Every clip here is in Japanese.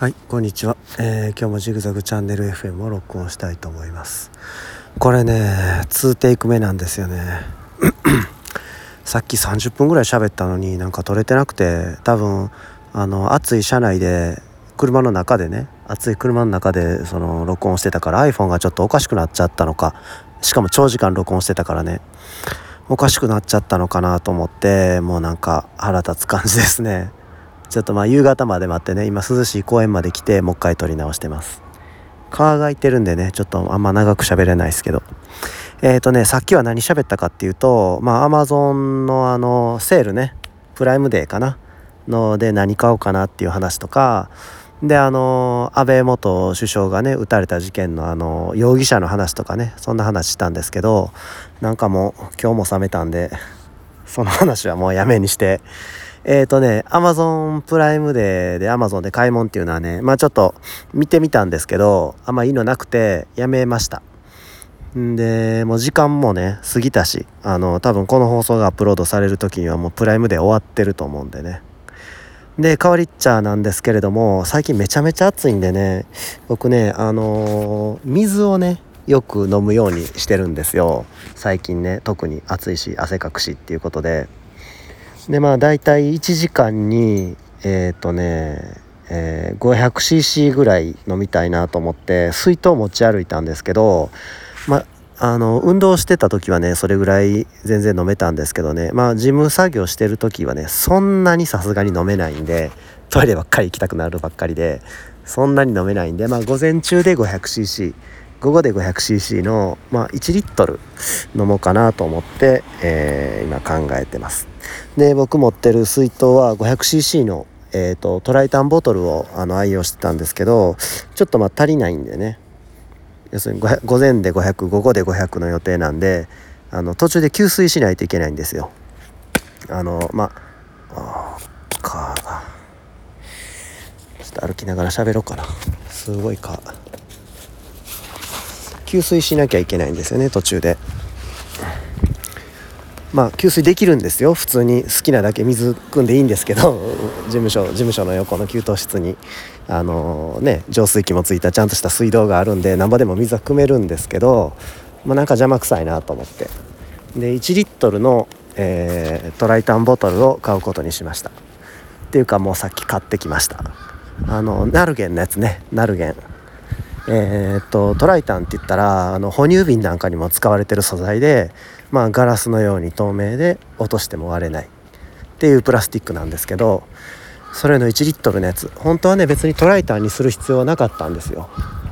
はいこんにちは、えー、今日もジグザグチャンネル FM を録音したいと思います。これね2テイク目なんですよね。さっき30分ぐらい喋ったのになんか撮れてなくて多分あの暑い車内で車の中でね暑い車の中でその録音してたから iPhone がちょっとおかしくなっちゃったのかしかも長時間録音してたからねおかしくなっちゃったのかなと思ってもうなんか腹立つ感じですね。ちょっとまあ夕方まで待ってね今涼しい公園まで来てもう一回撮り直してます。川が空いてるんでねちょっとあんま長く喋れないですけど。えっ、ー、とねさっきは何喋ったかっていうとまあアマゾンのあのセールねプライムデーかな？ので何買おうかなっていう話とかであの安倍元首相がね撃たれた事件のあの容疑者の話とかねそんな話したんですけどなんかもう今日も冷めたんでその話はもうやめにしてえっ、ー、とね、アマゾンプライムデーでアマゾンで買い物っていうのはね、まあちょっと見てみたんですけど、あんまいいのなくてやめました。んで、もう時間もね、過ぎたし、あの、多分この放送がアップロードされる時にはもうプライムデー終わってると思うんでね。で、代わりっちゃなんですけれども、最近めちゃめちゃ暑いんでね、僕ね、あのー、水をね、よく飲むようにしてるんですよ。最近ね、特に暑いし、汗かくしっていうことで。でまあ大体1時間にえっ、ー、とね、えー、500cc ぐらい飲みたいなと思って水筒持ち歩いたんですけどまあの運動してた時はねそれぐらい全然飲めたんですけどねまあ事務作業してる時はねそんなにさすがに飲めないんでトイレばっかり行きたくなるばっかりでそんなに飲めないんでまあ午前中で 500cc 午後で 500cc の、まあ、1リットル飲もうかなと思って、えー、今考えてます。で僕持ってる水筒は 500cc の、えーと、トライタンボトルをあの愛用してたんですけどちょっとまあ足りないんでね。要するに午前で500午後で500の予定なんであの途中で給水しないといけないんですよ。あのまあかちょっと歩きながら喋ろうかな。すごいか給水しなきゃいけないんですよね途中で。まあ給水できるんですよ。普通に。好きなだけ水汲んでいいんですけど 事務所事務所の横の給湯室に。あのー、ね浄水器もついたちゃんとした水道があるんでなんぼでも水は汲めるんですけど、まあ、なんか邪魔くさいなと思って。で1リットルの、えー、トライタンボトルを買うことにしました。っていうかもうさっき買ってきました。あのナルゲンのやつね。ナルゲン。えー、っとトライタンって言ったらあの哺乳瓶なんかにも使われてる素材で、まあ、ガラスのように透明で落としても割れないっていうプラスチックなんですけどそれの1リットルのやつ本当はね別にトライタンにする必要はなかったんですよ。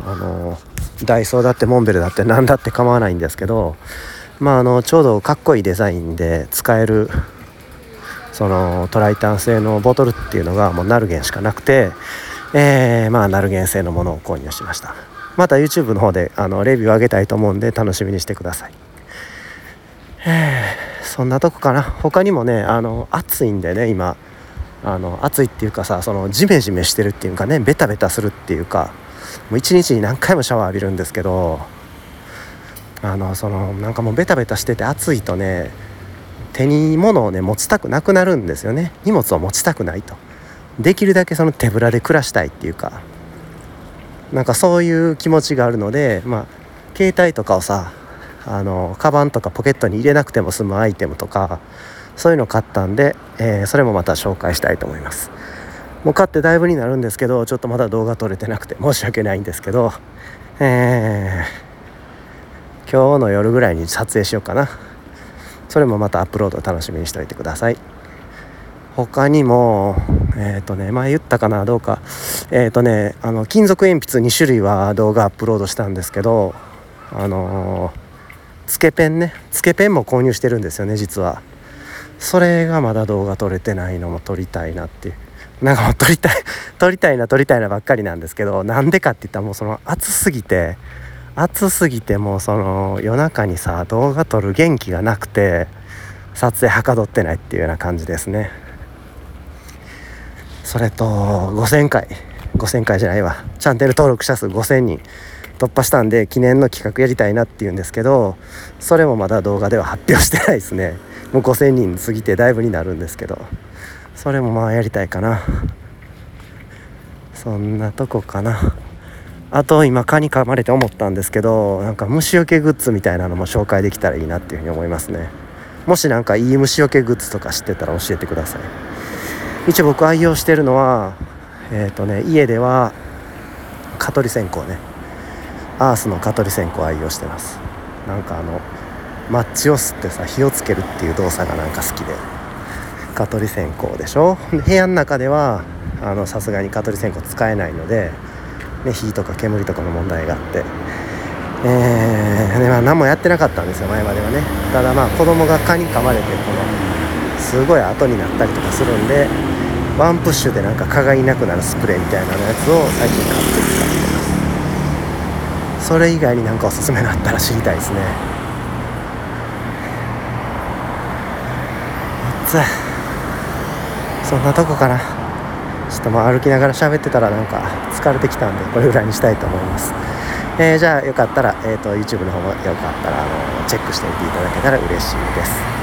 あのダイソーだってモンベルだって何だって構わないんですけどまああのちょうどかっこいいデザインで使えるそのトライタン製のボトルっていうのがもうナルゲンしかなくてえー、まあナルゲン製のものを購入しました。また YouTube の方であのレビューを上げたいと思うんで楽しみにしてください。えー、そんなとこかな。他にもねあの暑いんでね今。あの暑いっていうかさそのジメジメしてるっていうかねベタベタするっていうかもう一日に何回もシャワー浴びるんですけどあのそのなんかもうベタベタしてて暑いとね手に物をね持ちたくなくなるんですよね。荷物を持ちたくないと。できるだけその手ぶらで暮らしたいっていうかなんかそういう気持ちがあるのでまあ携帯とかをさあのカバンとかポケットに入れなくても済むアイテムとかそういうの買ったんで、えー、それもまた紹介したいと思います。もう買ってだいぶになるんですけどちょっとまだ動画撮れてなくて申し訳ないんですけどえー、今日の夜ぐらいに撮影しようかな。それもまたアップロード楽しみにしておいてください。他にもえ、ー、とね前言ったかなどうか。えっ、ー、とねあの金属鉛筆2種類は動画アップロードしたんですけどあの、つけペンね。つけペンも購入してるんですよね実は。それがまだ動画撮れてないのも撮りたいなっていう。なんかもう撮りたい 撮りたいな撮りたいなばっかりなんですけどなんでかって言ったらもうその暑すぎて暑すぎてもうその夜中にさ動画撮る元気がなくて撮影はかどってないっていうような感じですね。それと5000回。5000回じゃないわ。チャンネル登録者数5000人突破したんで記念の企画やりたいなっていうんですけどそれもまだ動画では発表してないですね。もう5000人過ぎてだいぶになるんですけど。それもまあやりたいかな。そんなとこかな。あと今蚊に噛まれて思ったんですけどなんか虫除けグッズみたいなのも紹介できたらいいなっていうふうに思いますね。もし何かいい虫除けグッズとか知ってたら教えてください。一応僕愛用してるのはえっ、ー、とね家では蚊取り線香ね。アースの蚊取り線香愛用してます。なんかあのマッチを吸ってさ火をつけるっていう動作がなんか好きで。蚊取り線香でしょ？部屋の中ではさすがに蚊取り線香使えないので、ね、火とか煙とかの問題があって。えー、でまあ、何もやってなかったんですよ前まではね。ただまあ子供が蚊に噛まれてこのすごい後になったりとかするんでワンプッシュでなんか蚊がいなくなるスプレーみたいなやつを最近買って使ってます。それ以外になんかおすすめがあったら知りたいですね。そんなとこかな。ちょっとまあ歩きながら喋ってたらなんか疲れてきたんでこれぐらいにしたいと思います。えー、じゃあよかったら、えーと、YouTube の方もよかったらあのチェックしてみていただけたら嬉しいです。